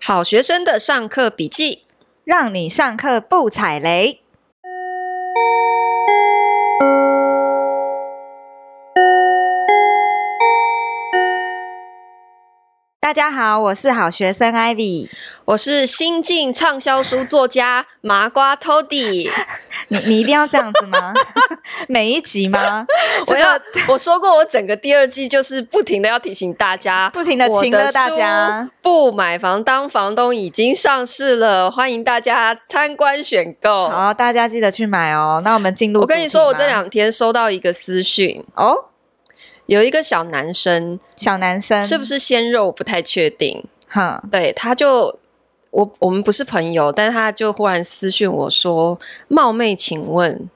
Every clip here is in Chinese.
好学生的上课笔记，让你上课不踩雷。大家好，我是好学生 Ivy，我是新晋畅销书作家麻瓜 Toddy。你你一定要这样子吗？每一集吗？我要我说过，我整个第二季就是不停的要提醒大家，不停的请了大家。不买房当房东已经上市了，欢迎大家参观选购。好，大家记得去买哦。那我们进入。我跟你说，我这两天收到一个私讯哦。有一个小男生，小男生是不是鲜肉？我不太确定。哈，对，他就我我们不是朋友，但他就忽然私讯我说：“冒昧请问，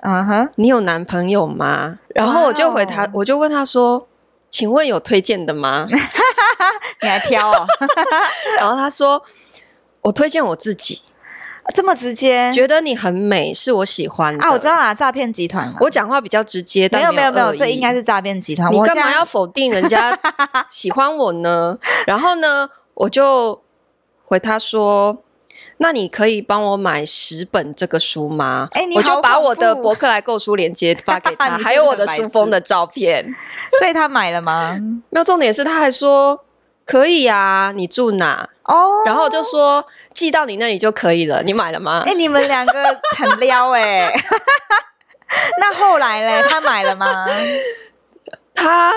嗯哼，你有男朋友吗？”然后我就回他，我就问他说：“请问有推荐的吗？” 你还挑哦？然后他说：“我推荐我自己。”这么直接，觉得你很美，是我喜欢的啊！我知道啊，诈骗集团。我讲话比较直接，没有没有没有，这应该是诈骗集团。你干嘛要否定人家喜欢我呢？然后呢，我就回他说：“那你可以帮我买十本这个书吗？”哎，我就把我的博客来购书链接发给他，还有我的书封的照片。所以他买了吗？没有，重点是他还说。可以啊，你住哪？哦，oh. 然后就说寄到你那里就可以了。你买了吗？哎、欸，你们两个很撩哎、欸。那后来嘞，他买了吗？他，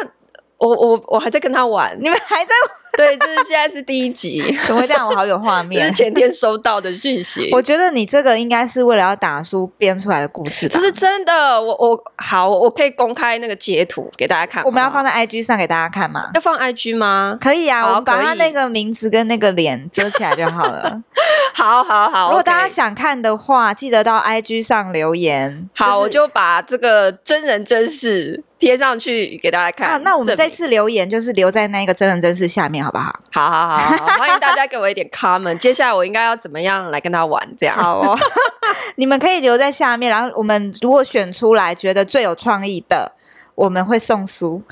我我我还在跟他玩。你们还在玩？对，这是现在是第一集，怎么会这样？我好有画面。这是前天收到的讯息。我觉得你这个应该是为了要打书编出来的故事吧？这是真的。我我好，我可以公开那个截图给大家看。我们要放在 IG 上给大家看吗？要放 IG 吗？可以啊，我们把他那个名字跟那个脸遮起来就好了。好好好，如果大家想看的话，记得到 IG 上留言。好，就是、我就把这个真人真事贴上去给大家看。啊，那我们这次留言就是留在那个真人真事下面，好不好？好好好好，欢迎大家给我一点 comment。接下来我应该要怎么样来跟他玩？这样好哦，你们可以留在下面，然后我们如果选出来觉得最有创意的，我们会送书。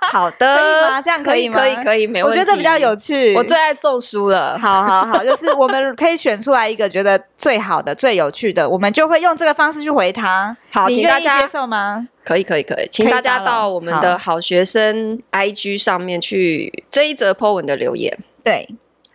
好的，可以吗？这样可以吗？可以，可以，可以，没问题。我觉得这比较有趣。我最爱送书了。好好好，就是我们可以选出来一个觉得最好的、最有趣的，我们就会用这个方式去回他。好，你愿意接受吗？可以，可以，可以，请大家到我们的好学生 IG 上面去这一则 po 文的留言。对，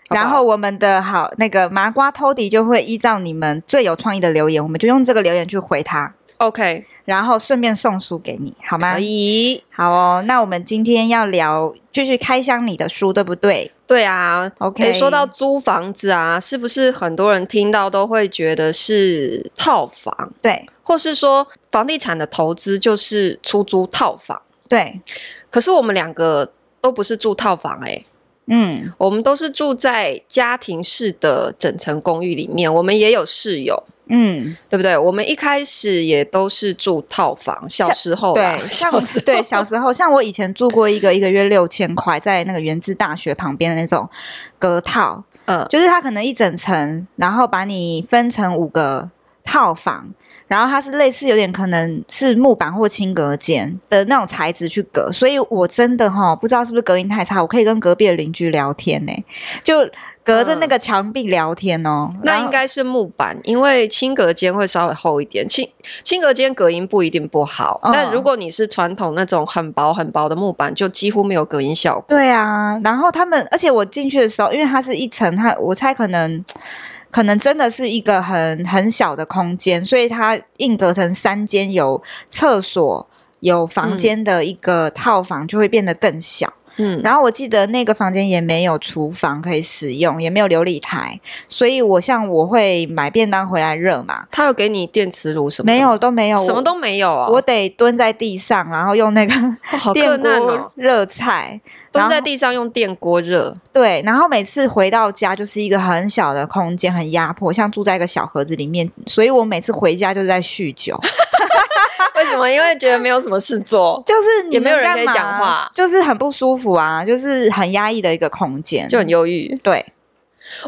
然后我们的好那个麻瓜 Tody 就会依照你们最有创意的留言，我们就用这个留言去回他。OK，然后顺便送书给你，好吗？可以，好哦。那我们今天要聊，就是开箱你的书，对不对？对啊。OK，说到租房子啊，是不是很多人听到都会觉得是套房？对，或是说房地产的投资就是出租套房？对。可是我们两个都不是住套房诶、欸。嗯，我们都是住在家庭式的整层公寓里面，我们也有室友。嗯，对不对？我们一开始也都是住套房，小时候对，小时候。对小时候，像我以前住过一个一个月六千块，在那个原子大学旁边的那种隔套，嗯，就是它可能一整层，然后把你分成五个套房，然后它是类似有点可能是木板或轻隔间的那种材质去隔，所以我真的哈不知道是不是隔音太差，我可以跟隔壁的邻居聊天呢，就。隔着那个墙壁聊天哦，嗯、那应该是木板，因为轻隔间会稍微厚一点。轻轻隔间隔音不一定不好，嗯、但如果你是传统那种很薄很薄的木板，就几乎没有隔音效果。对啊，然后他们，而且我进去的时候，因为它是一层，它我猜可能可能真的是一个很很小的空间，所以它硬隔成三间有厕所、有房间的一个套房，就会变得更小。嗯嗯，然后我记得那个房间也没有厨房可以使用，也没有琉璃台，所以我像我会买便当回来热嘛。他有给你电磁炉什么？没有，都没有，什么都没有啊！我得蹲在地上，然后用那个 电锅热菜。蹲在地上用电锅热。对，然后每次回到家就是一个很小的空间，很压迫，像住在一个小盒子里面。所以我每次回家就是在酗酒。为什么？因为觉得没有什么事做，就是你也没有人可以讲话，就是很不舒服啊，就是很压抑的一个空间，就很忧郁。对，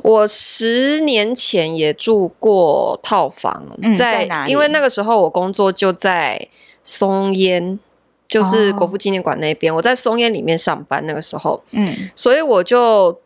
我十年前也住过套房，嗯、在，在哪里？因为那个时候我工作就在松烟，就是国父纪念馆那边。哦、我在松烟里面上班，那个时候，嗯，所以我就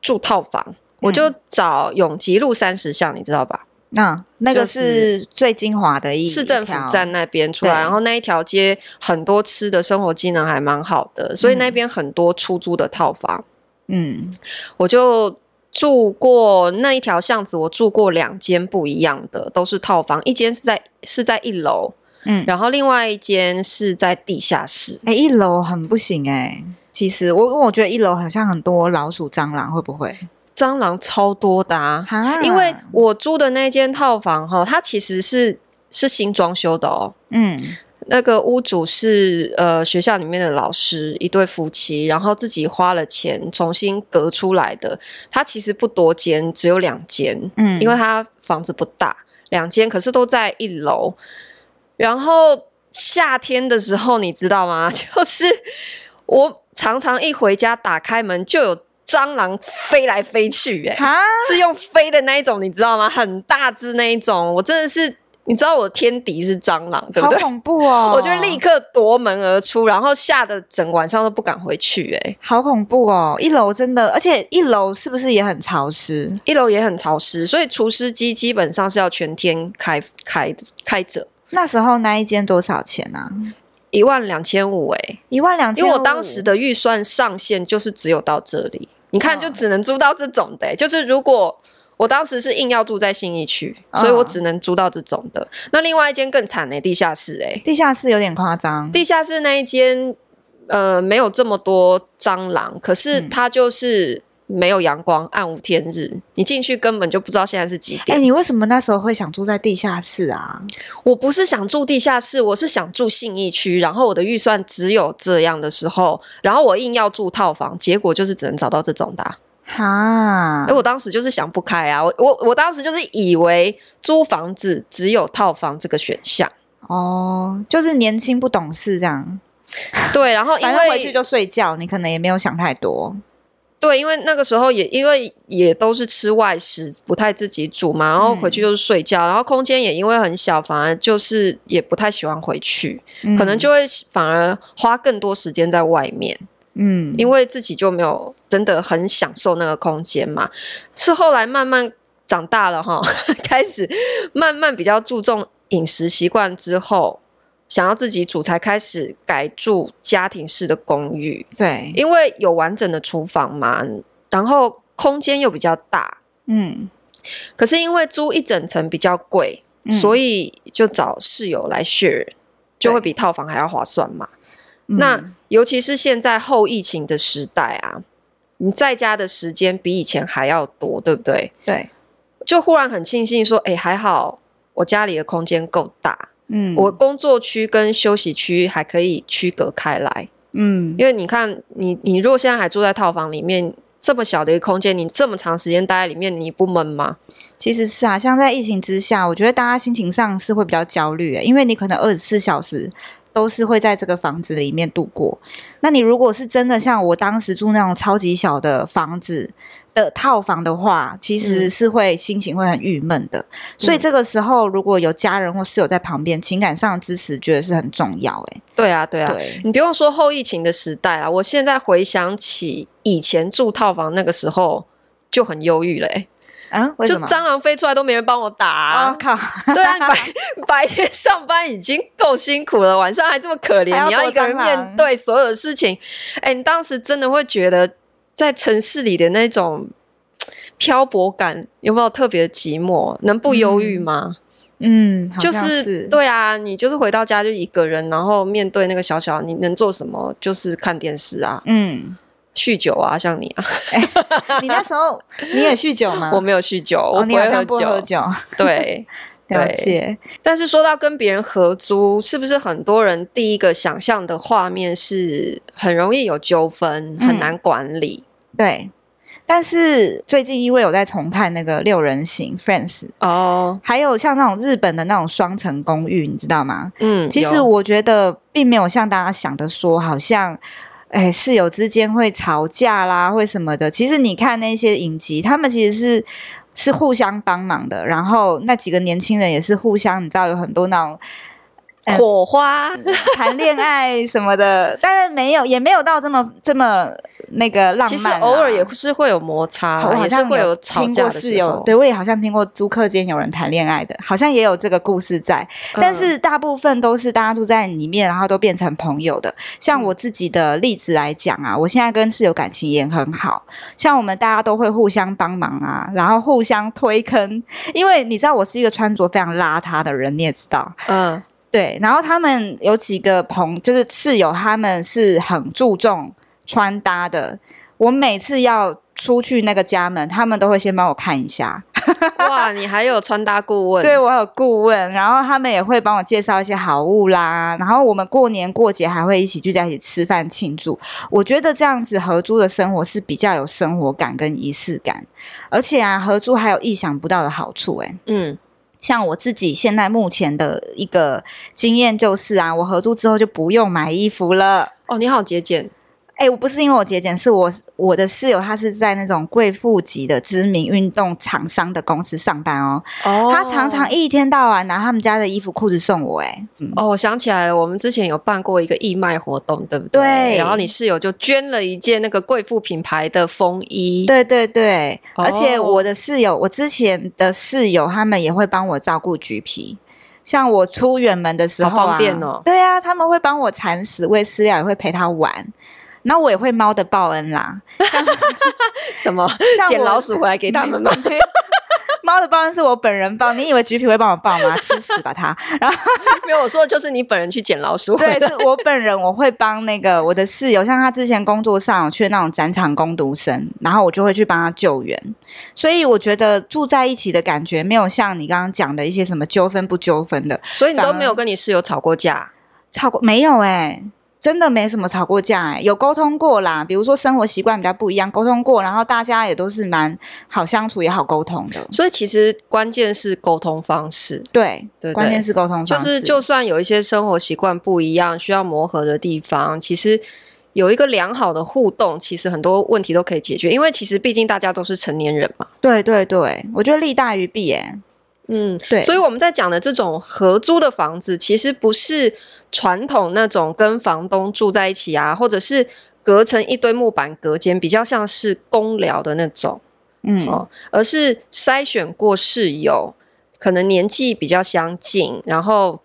住套房，嗯、我就找永吉路三十巷，你知道吧？嗯，那个是最精华的一市政府站那边出来，然后那一条街很多吃的生活机能还蛮好的，所以那边很多出租的套房。嗯，我就住过那一条巷子，我住过两间不一样的，都是套房，一间是在是在一楼，嗯，然后另外一间是在地下室。哎、欸，一楼很不行哎、欸，其实我我觉得一楼好像很多老鼠蟑螂，会不会？蟑螂超多的啊！啊因为我租的那间套房哈，它其实是是新装修的哦。嗯，那个屋主是呃学校里面的老师，一对夫妻，然后自己花了钱重新隔出来的。它其实不多间，只有两间。嗯，因为它房子不大，两间可是都在一楼。然后夏天的时候，你知道吗？就是我常常一回家打开门就有。蟑螂飞来飞去，欸，哎，是用飞的那一种，你知道吗？很大只那一种，我真的是，你知道我的天敌是蟑螂，对不对？好恐怖哦！我就立刻夺门而出，然后吓得整晚上都不敢回去，欸，哎，好恐怖哦！一楼真的，而且一楼是不是也很潮湿？一楼也很潮湿，所以除湿机基本上是要全天开开开着。那时候那一间多少钱啊？一万两千五，哎，一万两千，因为我当时的预算上限就是只有到这里。你看，就只能租到这种的、欸，就是如果我当时是硬要住在信义区，所以我只能租到这种的。那另外一间更惨呢、欸，地下室、欸，哎，地下室有点夸张。地下室那一间，呃，没有这么多蟑螂，可是它就是。嗯没有阳光，暗无天日，你进去根本就不知道现在是几点。哎、欸，你为什么那时候会想住在地下室啊？我不是想住地下室，我是想住信义区。然后我的预算只有这样的时候，然后我硬要住套房，结果就是只能找到这种的、啊。哈，哎，我当时就是想不开啊，我我我当时就是以为租房子只有套房这个选项。哦，就是年轻不懂事这样。对，然后因为回去就睡觉，你可能也没有想太多。对，因为那个时候也因为也都是吃外食，不太自己煮嘛，然后回去就是睡觉，嗯、然后空间也因为很小，反而就是也不太喜欢回去，嗯、可能就会反而花更多时间在外面，嗯，因为自己就没有真的很享受那个空间嘛。是后来慢慢长大了哈，开始慢慢比较注重饮食习惯之后。想要自己煮，才开始改住家庭式的公寓。对，因为有完整的厨房嘛，然后空间又比较大。嗯，可是因为租一整层比较贵，嗯、所以就找室友来 share，就会比套房还要划算嘛。对那尤其是现在后疫情的时代啊，你在家的时间比以前还要多，对不对？对，就忽然很庆幸说，哎，还好我家里的空间够大。嗯，我工作区跟休息区还可以区隔开来。嗯，因为你看，你你如果现在还住在套房里面，这么小的一个空间，你这么长时间待在里面，你不闷吗？其实是啊，像在疫情之下，我觉得大家心情上是会比较焦虑，因为你可能二十四小时都是会在这个房子里面度过。那你如果是真的像我当时住那种超级小的房子。的套房的话，其实是会心情会很郁闷的，嗯、所以这个时候如果有家人或室友在旁边，情感上的支持觉得是很重要。哎，对啊，对啊，对你不用说后疫情的时代啊，我现在回想起以前住套房那个时候就很忧郁了。哎，啊，就蟑螂飞出来都没人帮我打，啊，我、哦、靠！对啊，白白天上班已经够辛苦了，晚上还这么可怜，要你要一个人面对所有的事情。哎，你当时真的会觉得。在城市里的那种 漂泊感，有没有特别的寂寞？能不忧郁吗？嗯，嗯，就是，是对啊，你就是回到家就一个人，然后面对那个小小，你能做什么？就是看电视啊，嗯，酗酒啊，像你啊，欸、你那时候你也酗酒吗？我没有酗酒，我不会喝酒，哦、喝酒 对。了解，但是说到跟别人合租，是不是很多人第一个想象的画面是很容易有纠纷，很难管理？嗯、对。但是最近因为有在重看那个六人行 Friends 哦，还有像那种日本的那种双层公寓，你知道吗？嗯，其实我觉得并没有像大家想的说，好像哎室友之间会吵架啦，会什么的。其实你看那些影集，他们其实是。是互相帮忙的，然后那几个年轻人也是互相，你知道有很多那种火花、谈恋爱什么的，但是没有，也没有到这么这么那个浪漫。其实偶尔也是会有摩擦，好像会有吵架的时候。对，我也好像听过租客间有人谈恋爱的，好像也有这个故事在。但是大部分都是大家住在里面，然后都变成朋友的。像我自己的例子来讲啊，我现在跟室友感情也很好，像我们大家都会互相帮忙啊，然后互相推坑。因为你知道我是一个穿着非常邋遢的人，你也知道，嗯。对，然后他们有几个朋，就是室友，他们是很注重穿搭的。我每次要出去那个家门，他们都会先帮我看一下。哇，你还有穿搭顾问？对，我有顾问，然后他们也会帮我介绍一些好物啦。然后我们过年过节还会一起聚在一起吃饭庆祝。我觉得这样子合租的生活是比较有生活感跟仪式感，而且啊，合租还有意想不到的好处欸。嗯。像我自己现在目前的一个经验就是啊，我合租之后就不用买衣服了。哦，你好节俭。哎、欸，我不是因为我节俭，是我我的室友他是在那种贵妇级的知名运动厂商的公司上班哦。哦。他常常一天到晚拿他们家的衣服裤子送我、欸。哎、嗯，哦，我想起来了，我们之前有办过一个义卖活动，对不对？对。然后你室友就捐了一件那个贵妇品牌的风衣。对对对。哦、而且我的室友，我之前的室友他们也会帮我照顾橘皮，像我出远门的时候、啊，好方便哦。对啊，他们会帮我铲屎、喂饲料，也会陪他玩。那我也会猫的报恩啦，什么捡老鼠回来给他们吗？猫的报恩是我本人报，你以为橘皮会帮我报吗？吃屎吧他！然后没有我说的就是你本人去捡老鼠对，是我本人，我会帮那个我的室友，像他之前工作上去那种展场攻读生，然后我就会去帮他救援。所以我觉得住在一起的感觉没有像你刚刚讲的一些什么纠纷不纠纷的，所以你都没有跟你室友吵过架？吵过没有、欸？哎。真的没什么吵过架哎、欸，有沟通过啦。比如说生活习惯比较不一样，沟通过，然后大家也都是蛮好相处，也好沟通的。所以其实关键是沟通方式，对对，关键是沟通方式。就是就算有一些生活习惯不一样，需要磨合的地方，其实有一个良好的互动，其实很多问题都可以解决。因为其实毕竟大家都是成年人嘛。对对对，我觉得利大于弊哎。嗯，对。所以我们在讲的这种合租的房子，其实不是。传统那种跟房东住在一起啊，或者是隔成一堆木板隔间，比较像是公寮的那种，嗯，哦，而是筛选过室友，可能年纪比较相近，然后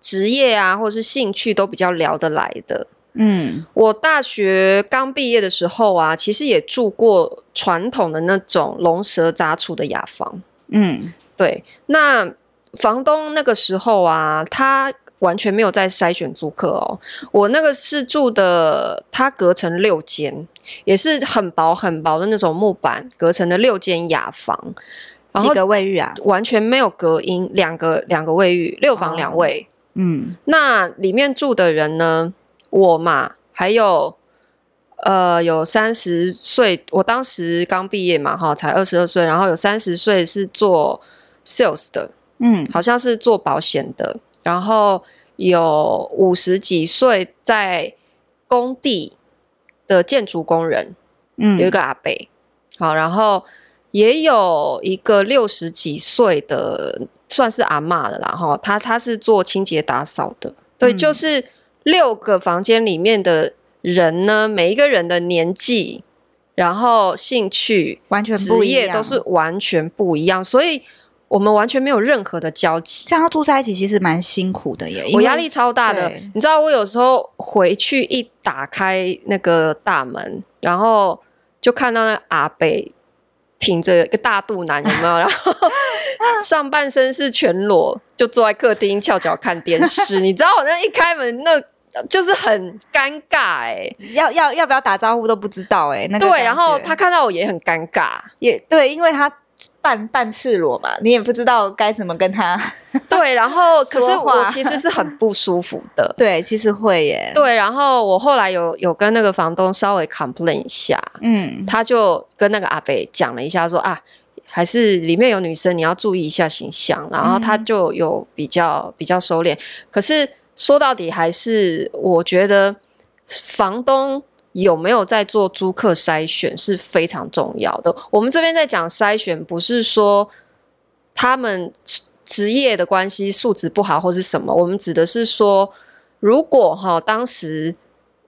职业啊或者是兴趣都比较聊得来的。嗯，我大学刚毕业的时候啊，其实也住过传统的那种龙蛇杂处的雅房。嗯，对，那房东那个时候啊，他。完全没有在筛选租客哦，我那个是住的，它隔成六间，也是很薄很薄的那种木板隔成的六间雅房，几个卫浴啊？完全没有隔音，两个两个卫浴，六房两卫。哦。嗯，那里面住的人呢？我嘛，还有呃，有三十岁，我当时刚毕业嘛，哈，才二十二岁，然后有三十岁是做 sales 的，嗯，好像是做保险的。然后有五十几岁在工地的建筑工人，嗯，有一个阿伯，好，然后也有一个六十几岁的，算是阿妈的啦，哈，他他是做清洁打扫的，对，嗯，就是六个房间里面的人呢，每一个人的年纪，然后兴趣，完全职业都是完全不一样，所以。我们完全没有任何的交集，这样住在一起其实蛮辛苦的耶。我压力超大的，你知道，我有时候回去一打开那个大门，然后就看到那阿北挺着一个大肚腩，有没有？然 后上半身是全裸，就坐在客厅翘脚看电视。你知道，我那一开门，那就是很尴尬哎，要要要不要打招呼都不知道哎。那个对，然后他看到我也很尴尬，也对，因为他。半半赤裸嘛，你也不知道该怎么跟他对，然后可是我其实是很不舒服的，对，其实会耶，对，然后我后来有有跟那个房东稍微 complain 一下，嗯，他就跟那个阿北讲了一下说，说啊，还是里面有女生，你要注意一下形象，然后他就有比较比较收敛，可是说到底还是我觉得房东。有没有在做租客筛选是非常重要的。我们这边在讲筛选，不是说他们职业的关系，素质不好或是什么，我们指的是说，如果哈当时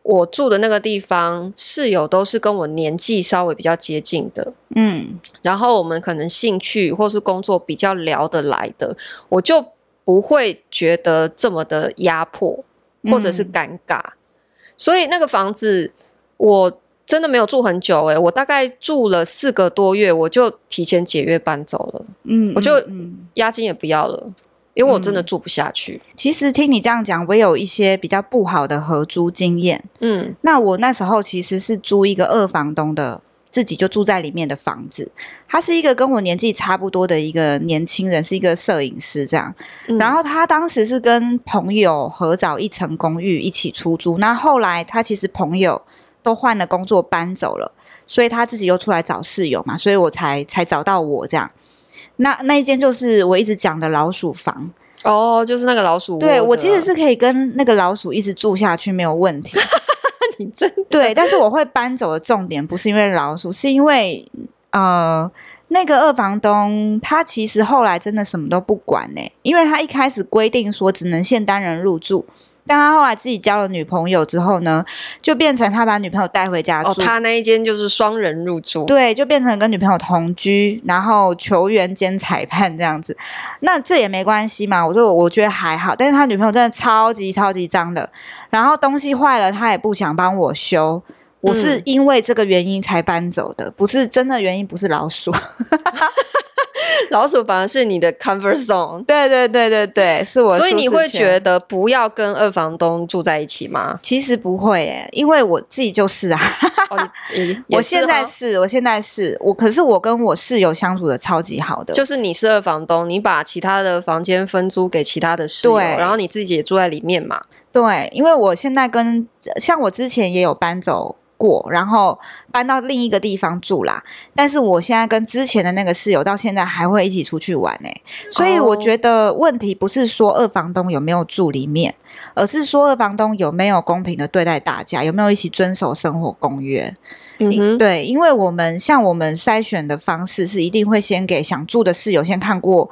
我住的那个地方室友都是跟我年纪稍微比较接近的，嗯，然后我们可能兴趣或是工作比较聊得来的，我就不会觉得这么的压迫或者是尴尬，嗯、所以那个房子我。真的没有住很久哎、欸，我大概住了四个多月，我就提前解约搬走了。嗯，我就押金也不要了，因为我真的住不下去。嗯、其实听你这样讲，我有一些比较不好的合租经验。嗯，那我那时候其实是租一个二房东的，自己就住在里面的房子。他是一个跟我年纪差不多的一个年轻人，是一个摄影师这样。嗯、然后他当时是跟朋友合找一层公寓一起出租。那后来他其实朋友。都换了工作搬走了，所以他自己又出来找室友嘛，所以我才才找到我这样。那那一间就是我一直讲的老鼠房哦，就是那个老鼠。对，我其实是可以跟那个老鼠一直住下去没有问题。你真对，但是我会搬走的重点不是因为老鼠，是因为呃那个二房东他其实后来真的什么都不管呢、欸，因为他一开始规定说只能限单人入住。但他后来自己交了女朋友之后呢，就变成他把女朋友带回家住。哦，他那一间就是双人入住。对，就变成跟女朋友同居，然后球员兼裁判这样子。那这也没关系嘛，我说我觉得还好。但是他女朋友真的超级超级脏的，然后东西坏了他也不想帮我修。我是因为这个原因才搬走的，不是真的原因，不是老鼠。老鼠反而是你的 comfort zone，对对对对对，是我。所以你会觉得不要跟二房东住在一起吗？其实不会诶，因为我自己就是啊。哦、我现在是，我现在是我，可是我跟我室友相处的超级好的。就是你是二房东，你把其他的房间分租给其他的室友，对然后你自己也住在里面嘛。对，因为我现在跟像我之前也有搬走。过，然后搬到另一个地方住啦。但是我现在跟之前的那个室友到现在还会一起出去玩呢、欸。所以我觉得问题不是说二房东有没有住里面，而是说二房东有没有公平的对待大家，有没有一起遵守生活公约。嗯哼，对，因为我们像我们筛选的方式是一定会先给想住的室友先看过。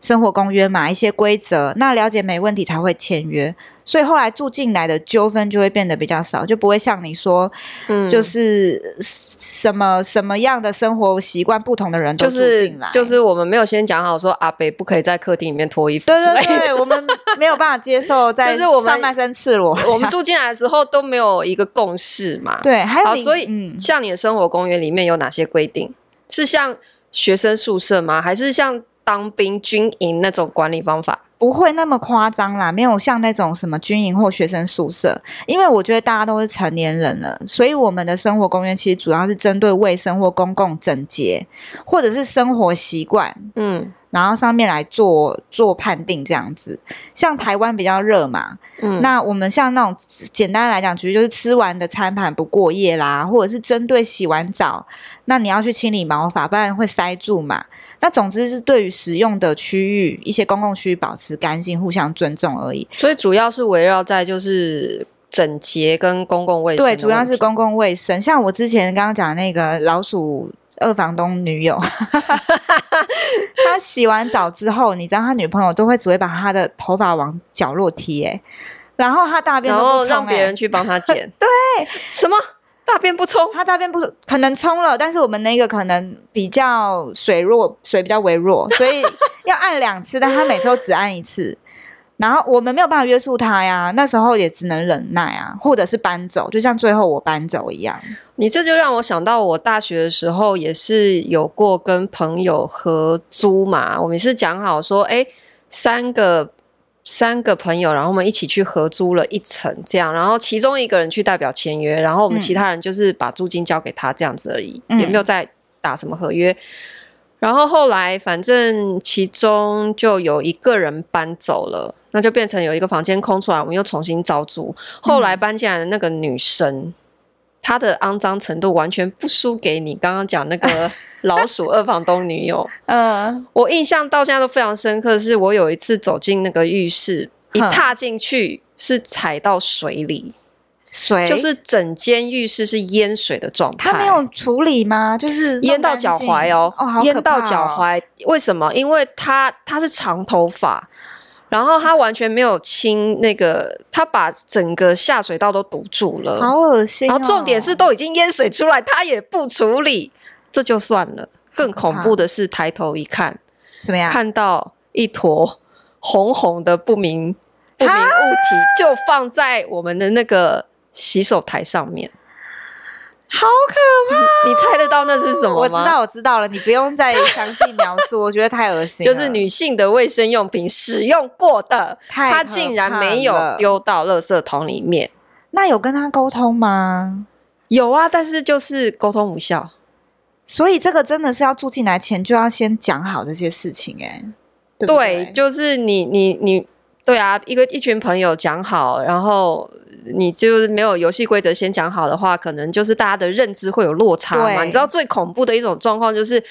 生活公约嘛，一些规则，那了解没问题才会签约，所以后来住进来的纠纷就会变得比较少，就不会像你说，嗯，就是什么什么样的生活习惯不同的人都住进来，就是，就是我们没有先讲好说阿北不可以在客厅里面脱衣服对对对，我们没有办法接受在 上半身赤裸，我们住进来的时候都没有一个共识嘛，对，还有好，所以嗯，像你的生活公约里面有哪些规定？是像学生宿舍吗？还是像？当兵军营那种管理方法不会那么夸张啦，没有像那种什么军营或学生宿舍，因为我觉得大家都是成年人了，所以我们的生活公约其实主要是针对卫生或公共整洁，或者是生活习惯，嗯。然后上面来做做判定，这样子，像台湾比较热嘛，嗯，那我们像那种简单来讲，其实就是吃完的餐盘不过夜啦，或者是针对洗完澡，那你要去清理毛发，不然会塞住嘛。那总之是对于使用的区域，一些公共区域保持干净，互相尊重而已。所以主要是围绕在就是整洁跟公共卫生。对，主要是公共卫生。像我之前刚刚讲的那个老鼠。二房东女友，他洗完澡之后，你知道他女朋友都会只会把他的头发往角落贴，哎，然后他大便都不冲，让别人去帮他剪。对，什么大便不冲？他大便不可能冲了，但是我们那个可能比较水弱，水比较微弱，所以要按两次，但他每次都只按一次。然后我们没有办法约束他呀，那时候也只能忍耐啊，或者是搬走，就像最后我搬走一样。你这就让我想到，我大学的时候也是有过跟朋友合租嘛，我们是讲好说，哎，三个三个朋友，然后我们一起去合租了一层，这样，然后其中一个人去代表签约，然后我们其他人就是把租金交给他这样子而已，嗯、也没有再打什么合约。然后后来，反正其中就有一个人搬走了，那就变成有一个房间空出来，我们又重新招租。后来搬进来的那个女生，嗯、她的肮脏程度完全不输给你刚刚讲那个老鼠二房东女友。嗯，我印象到现在都非常深刻，是我有一次走进那个浴室，一踏进去是踩到水里。水就是整间浴室是淹水的状态。他没有处理吗？就是淹到脚踝哦，哦，淹到脚踝。为什么？因为他他是长头发。然后他完全没有清那个，他把整个下水道都堵住了，好恶心哦。然后重点是都已经淹水出来，他也不处理，这就算了。更恐怖的是抬头一看，怎么样？看到一坨红红的不明不明物体，就放在我们的那个洗手台上面。好可怕！你猜得到那是什么吗？我知道，我知道了。你不用再详细描述，我觉得太恶心了。就是女性的卫生用品使用过的，她竟然没有丢到垃圾桶里面。那有跟他沟通吗？有啊，但是就是沟通无效。所以这个真的是要住进来前就要先讲好这些事情，欸，哎，对，就是你你你。对啊，一个一群朋友讲好，然后你就没有游戏规则先讲好的话，可能就是大家的认知会有落差嘛。你知道最恐怖的一种状况就是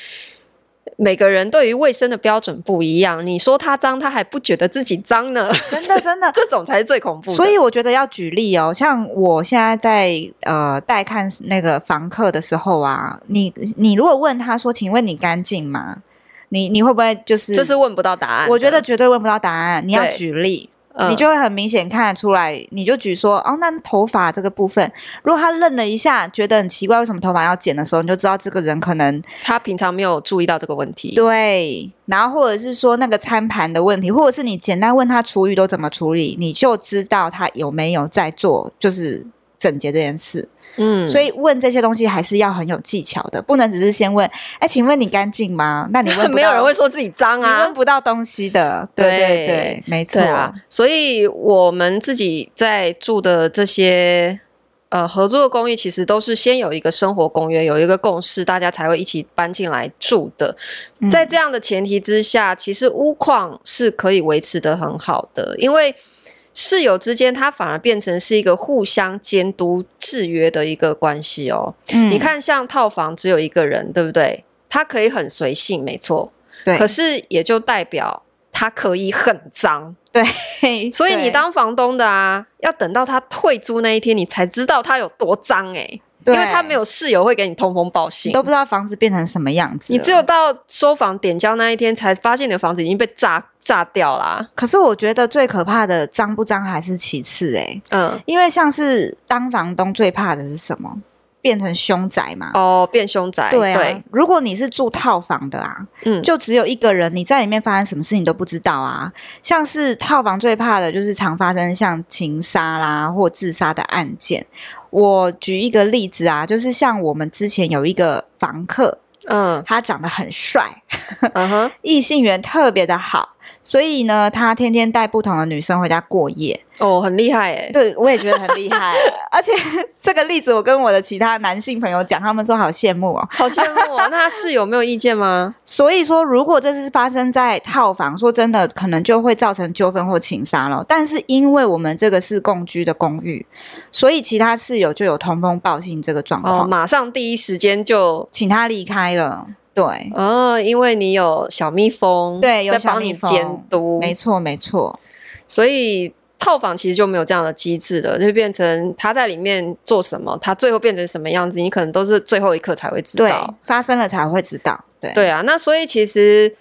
每个人对于卫生的标准不一样，你说他脏，他还不觉得自己脏呢。真的 真的，这种才是最恐怖的。所以我觉得要举例哦，像我现在在呃带看那个房客的时候啊，你你如果问他说，请问你干净吗？你你会不会就是这是问不到答案？我觉得绝对问不到答案。你要举例，嗯、你就会很明显看得出来。你就举说，哦，那头发这个部分，如果他愣了一下，觉得很奇怪，为什么头发要剪的时候，你就知道这个人可能他平常没有注意到这个问题。对，然后或者是说那个餐盘的问题，或者是你简单问他厨余都怎么处理，你就知道他有没有在做，就是整洁这件事。嗯，所以问这些东西还是要很有技巧的，不能只是先问，哎、欸，请问你干净吗？那你问没有人会说自己脏啊，你问不到东西的，对对对，对没错啊。所以我们自己在住的这些呃合作的公寓，其实都是先有一个生活公约，有一个共识，大家才会一起搬进来住的。在这样的前提之下，其实屋况是可以维持的很好的，因为。室友之间，他反而变成是一个互相监督、制约的一个关系哦。嗯，你看，像套房只有一个人，对不对？他可以很随性，没错。对。可是也就代表他可以很脏。对。所以你当房东的啊，要等到他退租那一天，你才知道他有多脏欸。因为他没有室友会给你通风报信，都不知道房子变成什么样子。你只有到收房点交那一天，才发现你的房子已经被炸炸掉啦。可是我觉得最可怕的脏不脏还是其次欸，嗯，因为像是当房东最怕的是什么？变成凶宅嘛？哦，变凶宅。对啊，对，如果你是住套房的啊，嗯，就只有一个人，你在里面发生什么事情都不知道啊。像是套房最怕的就是常发生像情杀啦或自杀的案件。我举一个例子啊，就是像我们之前有一个房客，嗯，他长得很帅，嗯哼，异性缘特别的好。所以呢，他天天带不同的女生回家过夜，哦，很厉害哎。对，我也觉得很厉害。而且这个例子，我跟我的其他男性朋友讲，他们说好羡慕哦，好羡慕哦。那他室友没有意见吗？所以说，如果这是发生在套房，说真的，可能就会造成纠纷或情杀了。但是因为我们这个是共居的公寓，所以其他室友就有通风报信这个状况，哦，马上第一时间就请他离开了。对，哦，因为你有小蜜蜂，对，有在帮你监督，没错没错。所以套房其实就没有这样的机制了，就变成他在里面做什么，他最后变成什么样子，你可能都是最后一刻才会知道，对，发生了才会知道。对对啊，那所以其实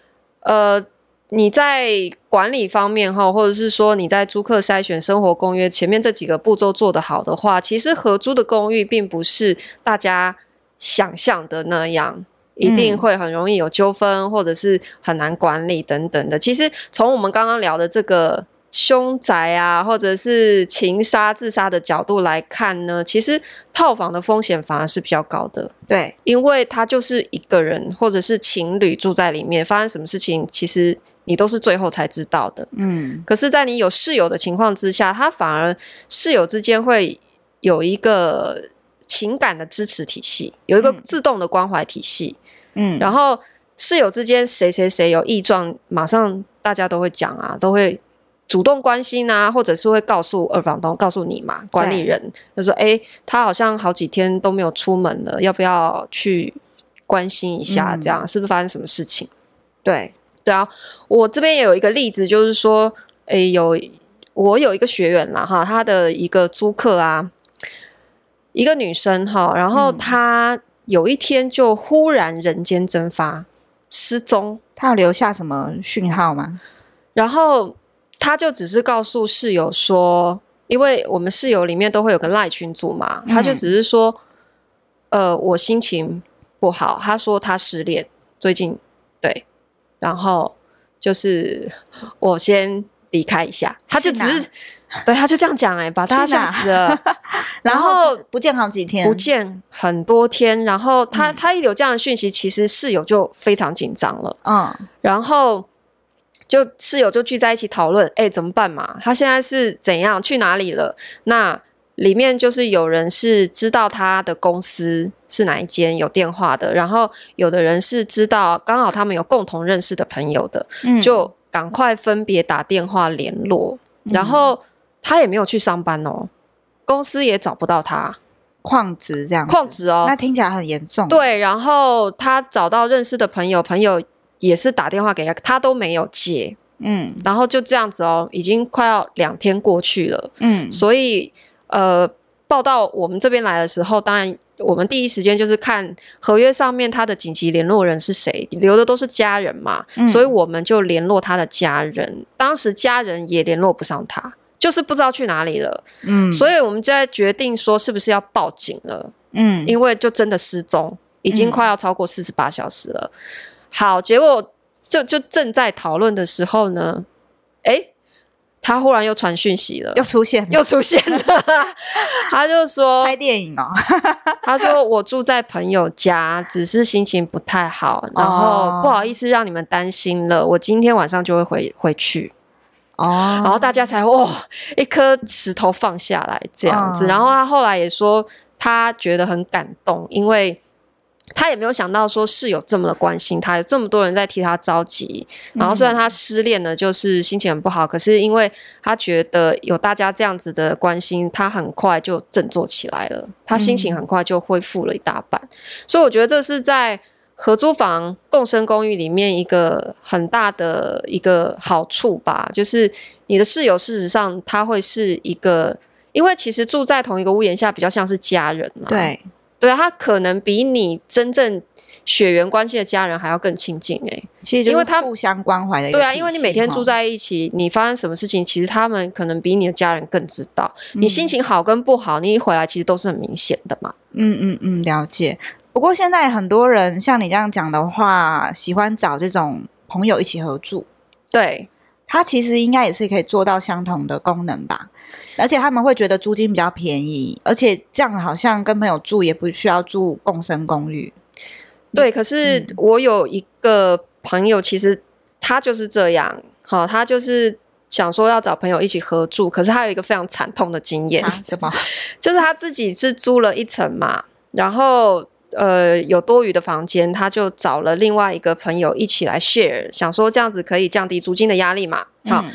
呃，你在管理方面哈，或者是说你在租客筛选、生活公约前面这几个步骤做得好的话，其实合租的公寓并不是大家想象的那样。一定会很容易有纠纷，嗯，或者是很难管理等等的。其实从我们刚刚聊的这个凶宅啊，或者是情杀、自杀的角度来看呢，其实套房的风险反而是比较高的。对，因为他就是一个人或者是情侣住在里面，发生什么事情，其实你都是最后才知道的。嗯，可是，在你有室友的情况之下，他反而室友之间会有一个情感的支持体系，有一个自动的关怀体系。嗯嗯，然后室友之间谁谁谁有异状，马上大家都会讲啊，都会主动关心啊，或者是会告诉二房东，告诉你嘛，管理人就说，哎，他好像好几天都没有出门了，要不要去关心一下？这样、嗯、是不是发生什么事情？对对啊，我这边也有一个例子，就是说，哎，有我有一个学员啦哈，他的一个租客啊。一个女生哈，然后她有一天就忽然人间蒸发，失踪。她有留下什么讯号吗？然后她就只是告诉室友说，因为我们室友里面都会有个赖群组嘛，她就只是说，呃，我心情不好。她说她失恋，最近对，然后就是我先离开一下。她就只是。对，他就这样讲哎、欸，把大家吓死了。然后不见好几天，不见很多天。然后他、嗯、他一有这样的讯息，其实室友就非常紧张了。嗯，然后就室友就聚在一起讨论，哎，怎么办嘛？他现在是怎样？去哪里了？那里面就是有人是知道他的公司是哪一间有电话的，然后有的人是知道刚好他们有共同认识的朋友的，嗯、就赶快分别打电话联络，然后。他也没有去上班哦，公司也找不到他，旷职这样，旷职哦，那听起来很严重。对，然后他找到认识的朋友，朋友也是打电话给他，他都没有接。嗯，然后就这样子哦，已经快要两天过去了。嗯，所以呃，报到我们这边来的时候，当然我们第一时间就是看合约上面他的紧急联络人是谁，留的都是家人嘛，嗯，所以我们就联络他的家人。当时家人也联络不上他。就是不知道去哪里了，嗯，所以我们就在决定说是不是要报警了，嗯，因为就真的失踪，已经快要超过四十八小时了。嗯、好，结果就就正在讨论的时候呢，诶，他忽然又传讯息了，又出现，又出现了，他就说拍电影哦，他说我住在朋友家，只是心情不太好，然后不好意思让你们担心了，我今天晚上就会回回去。哦，然后大家才哇，一颗石头放下来这样子。然后他后来也说，他觉得很感动，因为他也没有想到说室友这么的关心他，有这么多人在替他着急。然后虽然他失恋了，就是心情很不好，可是因为他觉得有大家这样子的关心，他很快就振作起来了，他心情很快就恢复了一大半。所以我觉得这是在。合租房共生公寓里面一个很大的一个好处吧，就是你的室友事实上他会是一个，因为其实住在同一个屋檐下比较像是家人啊。对，对啊，他可能比你真正血缘关系的家人还要更亲近哎、欸。其实因为他互相关怀的。对啊，因为你每天住在一起，你发生什么事情，其实他们可能比你的家人更知道。你心情好跟不好，你一回来其实都是很明显的嘛。嗯嗯嗯，了解。不过现在很多人像你这样讲的话，喜欢找这种朋友一起合住。对，他其实应该也是可以做到相同的功能吧。而且他们会觉得租金比较便宜，而且这样好像跟朋友住也不需要住共生公寓。对，可是我有一个朋友，其实他就是这样，好，他就是想说要找朋友一起合住，可是他有一个非常惨痛的经验。什么？就是他自己是租了一层嘛，然后。呃，有多余的房间，他就找了另外一个朋友一起来 share，想说这样子可以降低租金的压力嘛。好，嗯、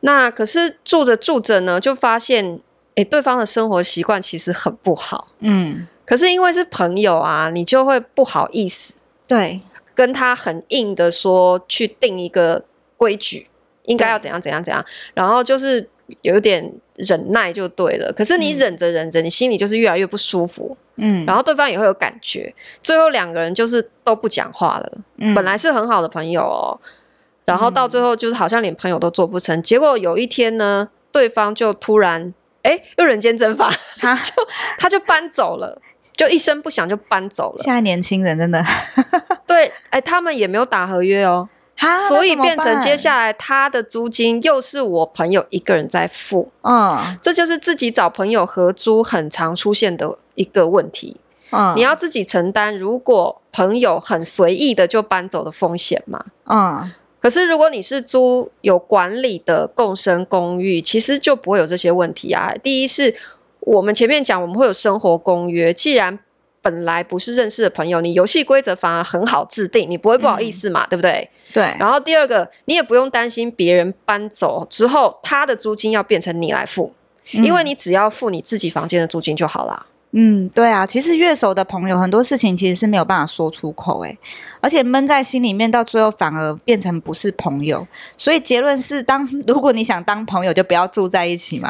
那可是住着住着呢，就发现，哎，对方的生活习惯其实很不好。嗯，可是因为是朋友啊，你就会不好意思，对，跟他很硬的说去定一个规矩，应该要怎样怎样怎样，然后就是有点忍耐就对了。可是你忍着忍着，你心里就是越来越不舒服。嗯，然后对方也会有感觉，最后两个人就是都不讲话了。嗯，本来是很好的朋友哦，然后到最后就是好像连朋友都做不成。结果有一天呢，对方就突然哎，又人间蒸发，他 就他就搬走了，就一声不响就搬走了。现在年轻人真的 对，哎，他们也没有打合约哦。所以变成接下来他的租金又是我朋友一个人在付，嗯，这就是自己找朋友合租很常出现的一个问题，嗯，你要自己承担，如果朋友很随意的就搬走的风险嘛，嗯，可是如果你是租有管理的共生公寓，其实就不会有这些问题啊。第一是我们前面讲我们会有生活公约，既然本来不是认识的朋友，你游戏规则反而很好制定，你不会不好意思嘛，嗯、对不对？对。然后第二个，你也不用担心别人搬走之后，他的租金要变成你来付，嗯、因为你只要付你自己房间的租金就好啦。嗯，对啊，其实越熟的朋友，很多事情其实是没有办法说出口，诶，而且闷在心里面，到最后反而变成不是朋友。所以结论是当，当如果你想当朋友，就不要住在一起嘛。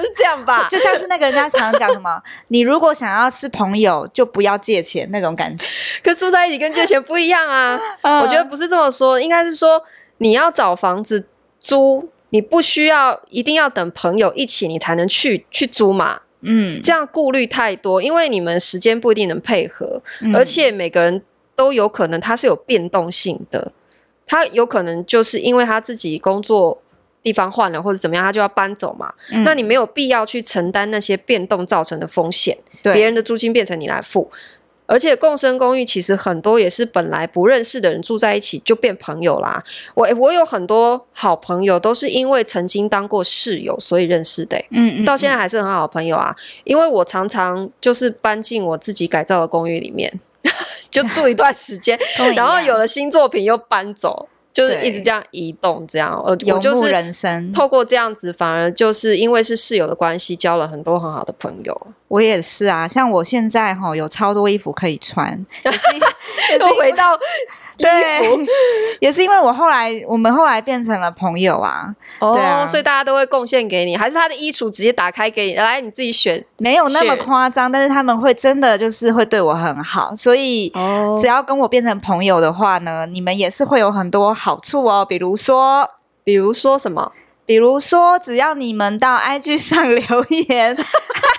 是这样吧？就像是那个人家常常讲什么，你如果想要是朋友，就不要借钱那种感觉。可住在一起跟借钱不一样啊！我觉得不是这么说，应该是说你要找房子租，你不需要一定要等朋友一起，你才能去去租嘛。嗯，这样顾虑太多，因为你们时间不一定能配合，嗯、而且每个人都有可能他是有变动性的，他有可能就是因为他自己工作地方换了或者怎么样，他就要搬走嘛。嗯、那你没有必要去承担那些变动造成的风险，对别人的租金变成你来付。而且共生公寓其实很多也是本来不认识的人住在一起就变朋友啦。我我有很多好朋友都是因为曾经当过室友所以认识的，嗯，嗯嗯，到现在还是很好的朋友啊。因为我常常就是搬进我自己改造的公寓里面，就住一段时间，然后有了新作品又搬走。就是一直这样移动，这样呃，我就是人生透过这样子，反而就是因为是室友的关系，交了很多很好的朋友。我也是啊，像我现在哈有超多衣服可以穿，也是 又回到。对，也是因为我后来，我们后来变成了朋友啊。哦，所以大家都会贡献给你，还是他的衣橱直接打开给你，来你自己选，没有那么夸张，但是他们会真的就是会对我很好，所以只要跟我变成朋友的话呢，你们也是会有很多好处哦。比如说，比如说什么？比如说，只要你们到 IG 上留言。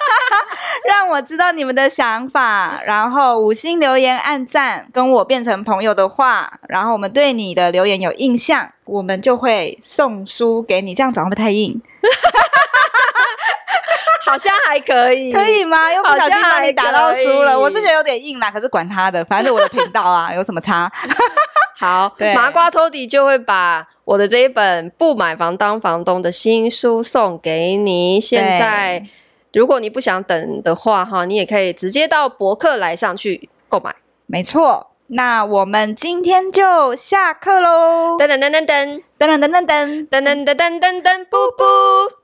让我知道你们的想法，然后五星留言、按赞，跟我变成朋友的话，然后我们对你的留言有印象，我们就会送书给你。这样转会不会太硬？好像还可以，可以吗？又不小心把你打到书了，我是觉得有点硬啦。可是管他的，反正我的频道啊，有什么差？好，麻瓜托底就会把我的这一本《不买房当房东》的新书送给你。现在。如果你不想等的话，哈，你也可以直接到博客来上去购买。没错，那我们今天就下课喽！噔噔噔噔噔噔噔噔噔噔噔噔噔噔噔，布布。